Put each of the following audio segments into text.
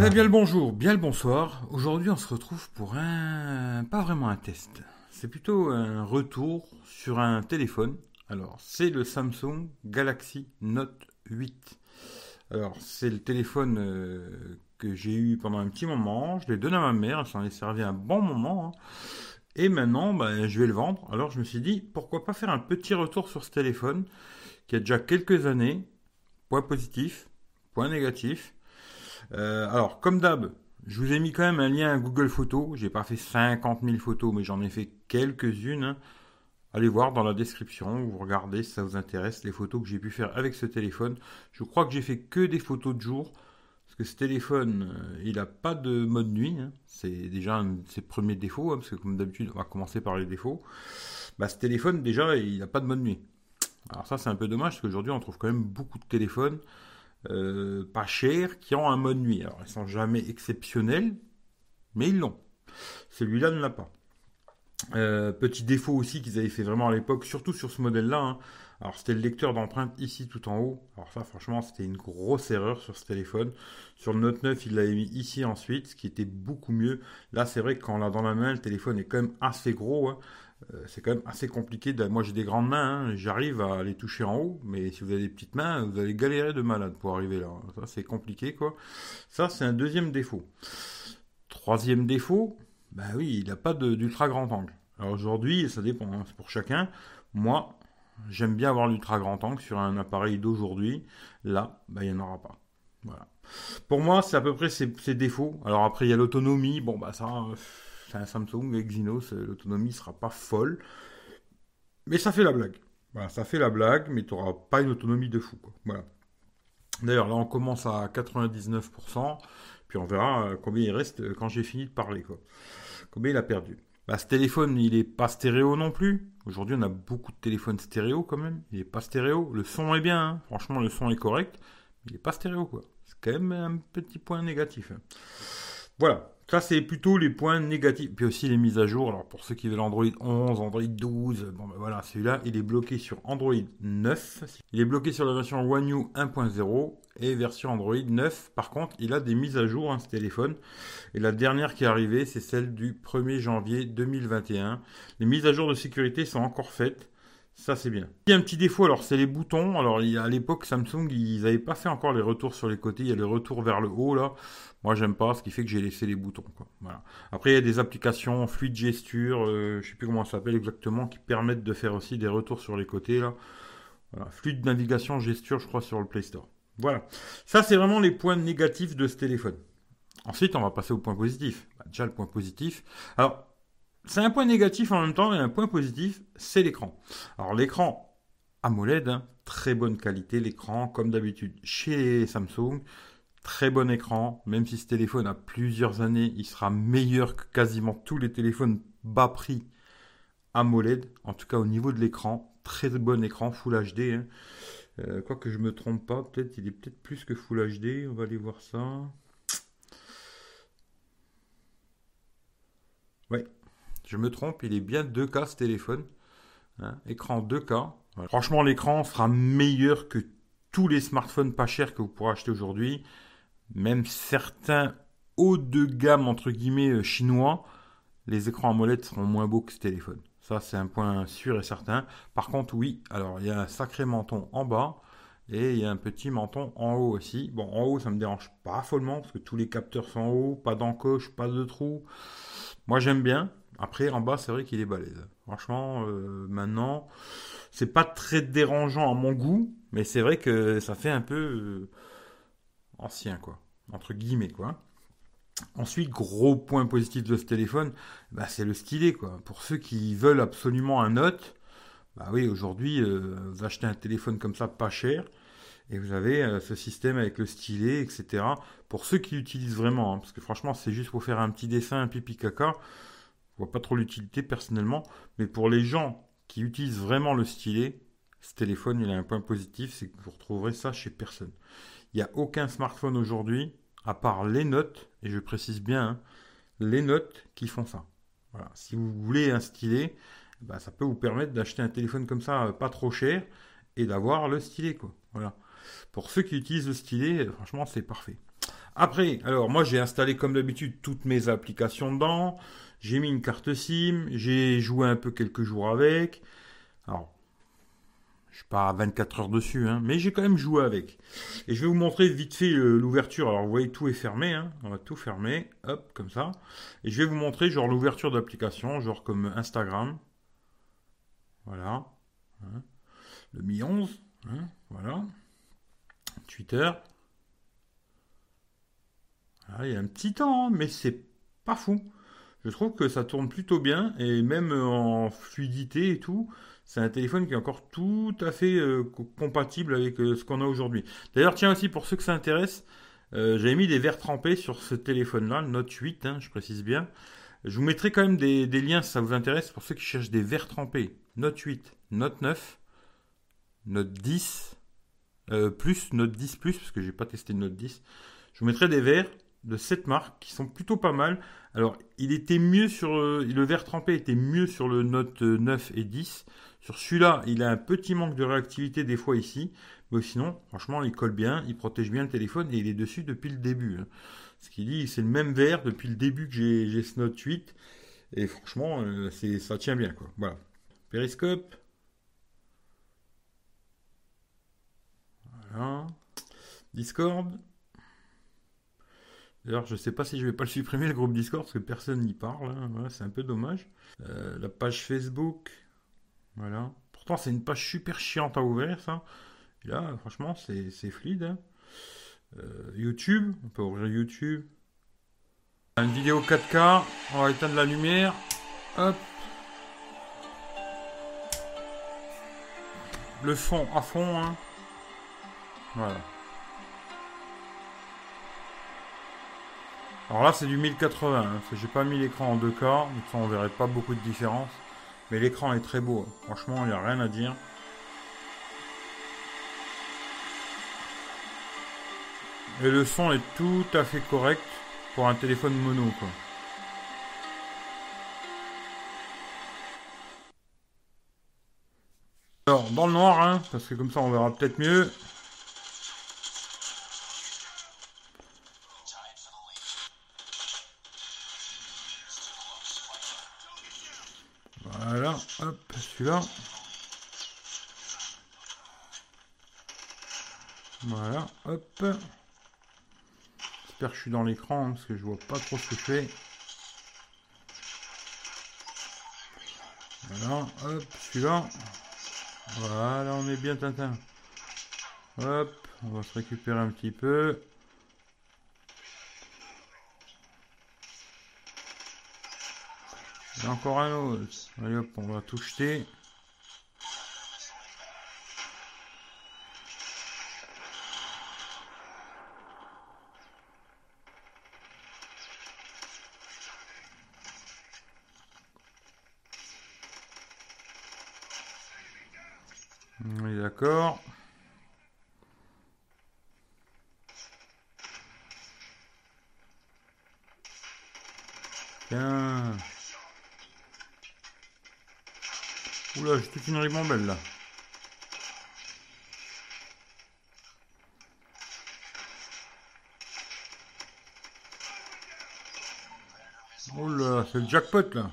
Eh bien le bonjour, bien le bonsoir. Aujourd'hui on se retrouve pour un... pas vraiment un test. C'est plutôt un retour sur un téléphone. Alors c'est le Samsung Galaxy Note 8. Alors c'est le téléphone euh, que j'ai eu pendant un petit moment. Je l'ai donné à ma mère, elle s'en est servi un bon moment. Hein. Et maintenant, ben, je vais le vendre. Alors je me suis dit, pourquoi pas faire un petit retour sur ce téléphone qui a déjà quelques années. Point positif, point négatif. Euh, alors, comme d'hab, je vous ai mis quand même un lien à Google Photos. J'ai pas fait 50 000 photos, mais j'en ai fait quelques-unes. Allez voir dans la description, vous regardez si ça vous intéresse les photos que j'ai pu faire avec ce téléphone. Je crois que j'ai fait que des photos de jour. Parce que ce téléphone, euh, il n'a pas de mode nuit. Hein. C'est déjà un de ses premiers défauts. Hein, parce que comme d'habitude, on va commencer par les défauts. Bah, ce téléphone, déjà, il n'a pas de mode nuit. Alors ça, c'est un peu dommage parce qu'aujourd'hui, on trouve quand même beaucoup de téléphones euh, pas chers qui ont un mode nuit. Alors, ils sont jamais exceptionnels, mais ils l'ont. Celui-là ne l'a pas. Euh, petit défaut aussi qu'ils avaient fait vraiment à l'époque, surtout sur ce modèle-là. Hein. Alors c'était le lecteur d'empreintes ici tout en haut. Alors ça franchement c'était une grosse erreur sur ce téléphone. Sur le Note 9 il l'avait mis ici ensuite, ce qui était beaucoup mieux. Là c'est vrai que quand on l'a dans la main, le téléphone est quand même assez gros. Hein. Euh, c'est quand même assez compliqué. Moi, j'ai des grandes mains, hein. j'arrive à les toucher en haut, mais si vous avez des petites mains, vous allez galérer de malade pour arriver là. Ça, c'est compliqué, quoi. Ça, c'est un deuxième défaut. Troisième défaut, bah oui, il n'a pas d'ultra grand angle. Alors aujourd'hui, ça dépend, hein, c'est pour chacun. Moi, j'aime bien avoir l'ultra grand angle sur un appareil d'aujourd'hui. Là, bah, il n'y en aura pas. Voilà. Pour moi, c'est à peu près ses, défauts. Alors après, il y a l'autonomie. Bon, bah ça, c'est un Samsung Exynos, l'autonomie sera pas folle. Mais ça fait la blague. Voilà, ça fait la blague, mais tu n'auras pas une autonomie de fou. Voilà. D'ailleurs, là, on commence à 99%, puis on verra euh, combien il reste euh, quand j'ai fini de parler. Quoi. Combien il a perdu. Bah, ce téléphone, il n'est pas stéréo non plus. Aujourd'hui, on a beaucoup de téléphones stéréo quand même. Il n'est pas stéréo. Le son est bien, hein. franchement, le son est correct. Il n'est pas stéréo, quoi. C'est quand même un petit point négatif. Hein. Voilà. Ça, c'est plutôt les points négatifs. Puis aussi les mises à jour. Alors, pour ceux qui veulent Android 11, Android 12, bon, ben voilà, celui-là, il est bloqué sur Android 9. Il est bloqué sur la version One U 1.0 et version Android 9. Par contre, il a des mises à jour, hein, ce téléphone. Et la dernière qui est arrivée, c'est celle du 1er janvier 2021. Les mises à jour de sécurité sont encore faites. Ça, c'est bien. Il y a un petit défaut, alors c'est les boutons. Alors, à l'époque, Samsung, ils n'avaient pas fait encore les retours sur les côtés. Il y a les retours vers le haut, là. Moi, j'aime pas, ce qui fait que j'ai laissé les boutons. Après, il y a des applications fluide gesture, euh, je sais plus comment ça s'appelle exactement, qui permettent de faire aussi des retours sur les côtés, là. Voilà. Fluide navigation gesture, je crois, sur le Play Store. Voilà. Ça, c'est vraiment les points négatifs de ce téléphone. Ensuite, on va passer au point positif. Bah, déjà, le point positif. Alors, c'est un point négatif en même temps et un point positif, c'est l'écran. Alors l'écran AMOLED, hein, très bonne qualité, l'écran comme d'habitude chez Samsung, très bon écran, même si ce téléphone a plusieurs années, il sera meilleur que quasiment tous les téléphones bas prix AMOLED, en tout cas au niveau de l'écran, très bon écran Full HD. Hein. Euh, quoi que je me trompe pas, peut-être il est peut-être plus que Full HD, on va aller voir ça. Ouais, je me trompe, il est bien 2K ce téléphone. Hein, écran 2K. Franchement, l'écran sera meilleur que tous les smartphones pas chers que vous pourrez acheter aujourd'hui. Même certains haut de gamme, entre guillemets, euh, chinois, les écrans AMOLED seront moins beaux que ce téléphone. Ça, c'est un point sûr et certain. Par contre, oui, alors il y a un sacré menton en bas et il y a un petit menton en haut aussi. Bon, en haut, ça me dérange pas follement parce que tous les capteurs sont en haut, pas d'encoche, pas de trou. Moi, j'aime bien. Après, en bas, c'est vrai qu'il est balèze. Franchement, euh, maintenant, c'est pas très dérangeant à mon goût, mais c'est vrai que ça fait un peu euh, ancien, quoi. Entre guillemets, quoi. Ensuite, gros point positif de ce téléphone, bah, c'est le stylet, quoi. Pour ceux qui veulent absolument un Note, bah oui, aujourd'hui, euh, vous achetez un téléphone comme ça pas cher, et vous avez ce système avec le stylet, etc. Pour ceux qui l'utilisent vraiment, hein, parce que franchement, c'est juste pour faire un petit dessin, un pipi caca. Je vois pas trop l'utilité personnellement, mais pour les gens qui utilisent vraiment le stylet, ce téléphone, il a un point positif, c'est que vous retrouverez ça chez personne. Il n'y a aucun smartphone aujourd'hui, à part les notes, et je précise bien, hein, les notes qui font ça. Voilà. Si vous voulez un stylet, bah, ça peut vous permettre d'acheter un téléphone comme ça, euh, pas trop cher, et d'avoir le stylet, quoi. Voilà. Pour ceux qui utilisent le stylet, euh, franchement, c'est parfait. Après, alors moi j'ai installé comme d'habitude toutes mes applications dedans. J'ai mis une carte SIM, j'ai joué un peu quelques jours avec. Alors, je suis pas à 24 heures dessus, hein, mais j'ai quand même joué avec. Et je vais vous montrer vite fait euh, l'ouverture. Alors vous voyez tout est fermé, hein. on va tout fermer, hop, comme ça. Et je vais vous montrer genre l'ouverture d'applications, genre comme Instagram. Voilà. Hein. Le Mi 11, hein, voilà. Twitter. Ah, il y a un petit temps, hein, mais c'est pas fou. Je trouve que ça tourne plutôt bien et même en fluidité et tout, c'est un téléphone qui est encore tout à fait euh, compatible avec euh, ce qu'on a aujourd'hui. D'ailleurs, tiens aussi pour ceux que ça intéresse, euh, j'avais mis des verres trempés sur ce téléphone-là, Note 8, hein, je précise bien. Je vous mettrai quand même des, des, liens si ça vous intéresse pour ceux qui cherchent des verres trempés. Note 8, Note 9, Note 10, plus Note 10 plus parce que j'ai pas testé Note 10. Je vous mettrai des verres de cette marque qui sont plutôt pas mal. Alors, il était mieux sur euh, le verre trempé était mieux sur le Note 9 et 10. Sur celui-là, il a un petit manque de réactivité des fois ici, mais sinon, franchement, il colle bien, il protège bien le téléphone et il est dessus depuis le début. Hein. Ce qui dit, c'est le même verre depuis le début que j'ai ce Note 8 et franchement, euh, c'est ça tient bien quoi. Voilà. Périscope. Discord. D'ailleurs, je sais pas si je vais pas le supprimer, le groupe Discord, parce que personne n'y parle. Hein. c'est un peu dommage. Euh, la page Facebook. Voilà. Pourtant, c'est une page super chiante à ouvrir, ça. Là, franchement, c'est fluide. Hein. Euh, YouTube. On peut ouvrir YouTube. Une vidéo 4K. On va éteindre la lumière. Hop. Le son à fond. Hein. Voilà. Alors là, c'est du 1080. Hein. J'ai pas mis l'écran en 2K, donc ça, on verrait pas beaucoup de différence. Mais l'écran est très beau. Hein. Franchement, il n'y a rien à dire. Et le son est tout à fait correct pour un téléphone mono. Alors, dans le noir, hein, parce que comme ça, on verra peut-être mieux. Hop, celui-là. Voilà, hop. J'espère que je suis dans l'écran, hein, parce que je vois pas trop ce que je fais. Voilà, hop, celui-là. Voilà, on est bien Tintin. Hop, on va se récupérer un petit peu. Encore un autre. Allez hop, on va tout jeter. On est d'accord. Tiens. Oula, j'ai toute une ribambelle là. Oula, c'est le jackpot là.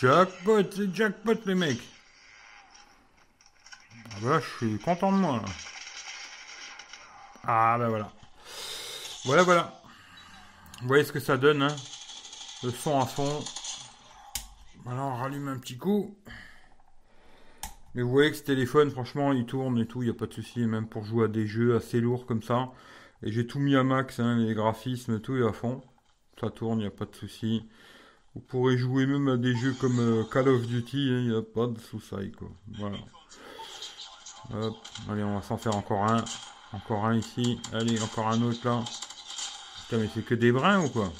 Jackpot, c'est jackpot les mecs. Je suis content de moi. Ah ben voilà. Voilà, voilà. Vous voyez ce que ça donne, hein Le son à fond. Voilà, on rallume un petit coup. Mais vous voyez que ce téléphone, franchement, il tourne et tout, il n'y a pas de souci, même pour jouer à des jeux assez lourds comme ça. Et j'ai tout mis à max, hein, les graphismes, tout est à fond. Ça tourne, il n'y a pas de souci. Vous pourrez jouer même à des jeux comme euh, Call of Duty, hein, il n'y a pas de soucis, quoi. Voilà. Hop, allez, on va s'en faire encore un. Encore un ici. Allez, encore un autre là. Putain, mais c'est que des brins ou quoi?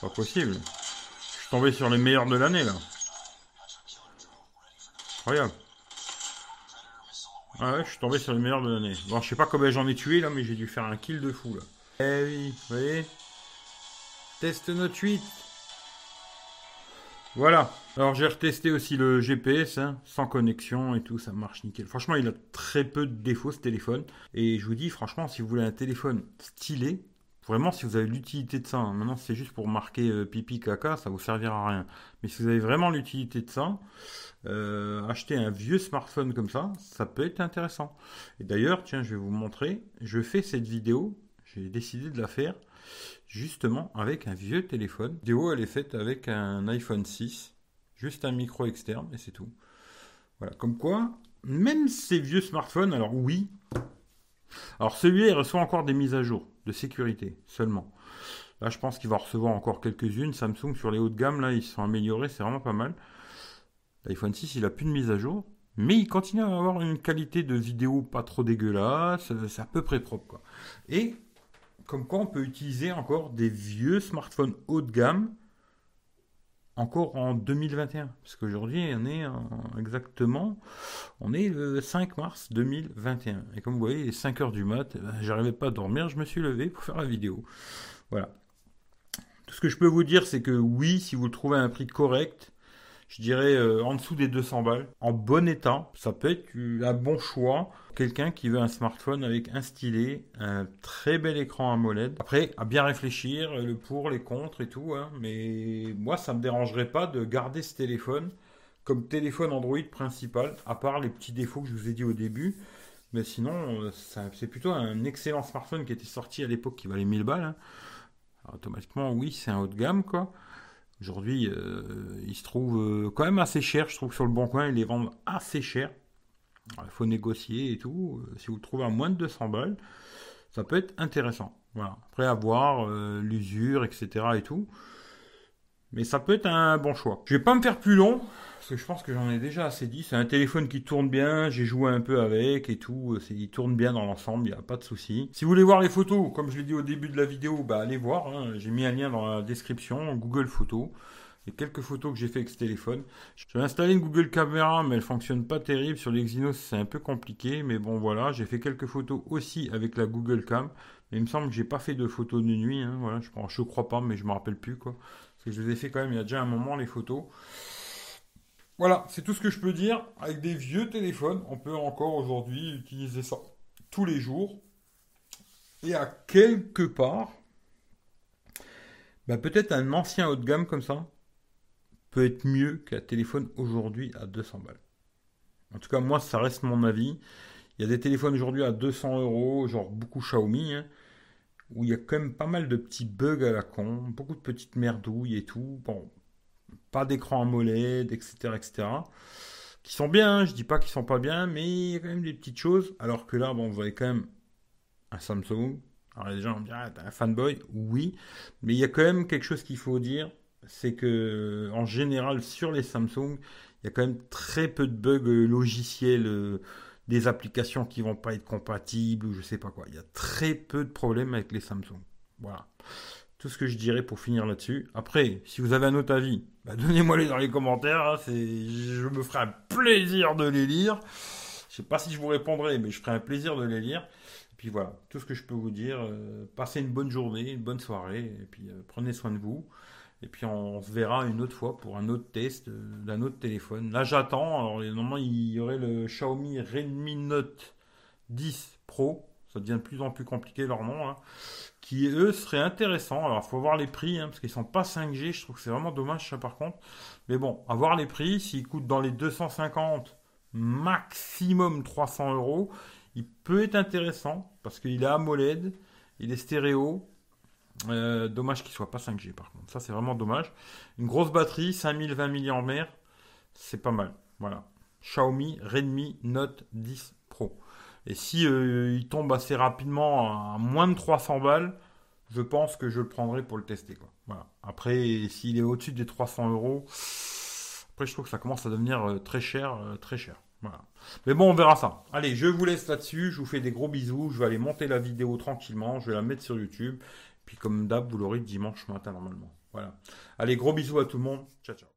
Pas possible. Je suis tombé sur les meilleurs de l'année là. Incroyable. Ah ouais, je suis tombé sur les meilleurs de l'année. Bon, je sais pas combien j'en ai tué là, mais j'ai dû faire un kill de fou là. Eh oui, vous voyez? Test Note 8. Voilà. Alors j'ai retesté aussi le GPS, hein, sans connexion et tout, ça marche nickel. Franchement, il a très peu de défauts ce téléphone. Et je vous dis, franchement, si vous voulez un téléphone stylé, vraiment, si vous avez l'utilité de ça, hein, maintenant c'est juste pour marquer euh, pipi caca, ça vous servira à rien. Mais si vous avez vraiment l'utilité de ça, euh, acheter un vieux smartphone comme ça, ça peut être intéressant. Et d'ailleurs, tiens, je vais vous montrer. Je fais cette vidéo, j'ai décidé de la faire justement avec un vieux téléphone. La elle est faite avec un iPhone 6, juste un micro externe et c'est tout. Voilà, comme quoi, même ces vieux smartphones, alors oui, alors celui-là, il reçoit encore des mises à jour de sécurité seulement. Là, je pense qu'il va recevoir encore quelques-unes. Samsung sur les hauts de gamme, là, ils sont améliorés, c'est vraiment pas mal. L'iPhone 6, il a plus de mise à jour, mais il continue à avoir une qualité de vidéo pas trop dégueulasse, c'est à peu près propre, quoi. Et comme quoi on peut utiliser encore des vieux smartphones haut de gamme encore en 2021. Parce qu'aujourd'hui, on est exactement, on est le 5 mars 2021. Et comme vous voyez, il est 5 heures du mat, ben, j'arrivais pas à dormir, je me suis levé pour faire la vidéo. Voilà. Tout ce que je peux vous dire, c'est que oui, si vous le trouvez à un prix correct, je dirais euh, en dessous des 200 balles, en bon état. Ça peut être un bon choix. Quelqu'un qui veut un smartphone avec un stylet, un très bel écran AMOLED. Après, à bien réfléchir, le pour, les contre et tout. Hein. Mais moi, ça me dérangerait pas de garder ce téléphone comme téléphone Android principal, à part les petits défauts que je vous ai dit au début. Mais sinon, euh, c'est plutôt un excellent smartphone qui était sorti à l'époque qui valait 1000 balles. Hein. automatiquement, oui, c'est un haut de gamme, quoi. Aujourd'hui, euh, il se trouve euh, quand même assez cher. Je trouve sur le bon coin, ils les vendent assez cher. Il faut négocier et tout. Euh, si vous le trouvez à moins de 200 balles, ça peut être intéressant. Voilà. Après avoir l'usure, etc. et tout. Mais ça peut être un bon choix. Je vais pas me faire plus long parce que je pense que j'en ai déjà assez dit. C'est un téléphone qui tourne bien, j'ai joué un peu avec et tout. Il tourne bien dans l'ensemble, il n'y a pas de souci. Si vous voulez voir les photos, comme je l'ai dit au début de la vidéo, bah allez voir. Hein. J'ai mis un lien dans la description, Google Photos. A quelques photos que j'ai fait avec ce téléphone. J'ai installé une Google Caméra, mais elle fonctionne pas terrible. Sur l'Exynos, c'est un peu compliqué. Mais bon, voilà. J'ai fait quelques photos aussi avec la Google Cam. Mais il me semble que j'ai pas fait de photos de nuit. Hein. Voilà, je, je crois pas, mais je me rappelle plus, quoi. Je les ai fait quand même il y a déjà un moment, les photos. Voilà, c'est tout ce que je peux dire. Avec des vieux téléphones, on peut encore aujourd'hui utiliser ça tous les jours. Et à quelque part, bah, peut-être un ancien haut de gamme comme ça peut être mieux qu'un téléphone aujourd'hui à 200 balles. En tout cas, moi, ça reste mon avis. Il y a des téléphones aujourd'hui à 200 euros, genre beaucoup Xiaomi, hein, où il y a quand même pas mal de petits bugs à la con, beaucoup de petites merdouilles et tout. Bon, pas d'écran AMOLED, etc., etc. Qui sont bien, hein, je dis pas qu'ils sont pas bien, mais il y a quand même des petites choses. Alors que là, bon, vous voyez quand même un Samsung. Alors les gens vont dire, ah, un fanboy, oui, mais il y a quand même quelque chose qu'il faut dire, c'est que en général sur les Samsung, il y a quand même très peu de bugs logiciels, euh, des applications qui vont pas être compatibles ou je sais pas quoi. Il y a très peu de problèmes avec les Samsung. Voilà tout ce que je dirais pour finir là-dessus. Après, si vous avez un autre avis, bah, donnez-moi-les dans les commentaires. Hein, je me ferai un plaisir de les lire. Je sais pas si je vous répondrai, mais je ferai un plaisir de les lire. Et puis voilà, tout ce que je peux vous dire. Euh, passez une bonne journée, une bonne soirée, et puis euh, prenez soin de vous. Et puis on, se verra une autre fois pour un autre test euh, d'un autre téléphone. Là j'attends. Alors normalement il y aurait le Xiaomi Redmi Note 10 Pro. Ça devient de plus en plus compliqué leur nom. Hein qui eux seraient intéressants. Alors il faut voir les prix, hein, parce qu'ils sont pas 5G, je trouve que c'est vraiment dommage ça par contre. Mais bon, à voir les prix, s'ils coûtent dans les 250, maximum 300 euros, il peut être intéressant, parce qu'il est AMOLED, il est stéréo. Euh, dommage qu'il soit pas 5G par contre, ça c'est vraiment dommage. Une grosse batterie, 5020 mAh, c'est pas mal. Voilà. Xiaomi Redmi Note 10 Pro. Et si euh, il tombe assez rapidement à moins de 300 balles, je pense que je le prendrai pour le tester. Quoi. Après, s'il est au-dessus des 300 euros, après je trouve que ça commence à devenir euh, très cher, très cher. Voilà. Mais bon, on verra ça. Allez, je vous laisse là-dessus. Je vous fais des gros bisous. Je vais aller monter la vidéo tranquillement. Je vais la mettre sur YouTube. Puis comme d'hab, vous l'aurez dimanche matin normalement. Voilà. Allez, gros bisous à tout le monde. Ciao, ciao.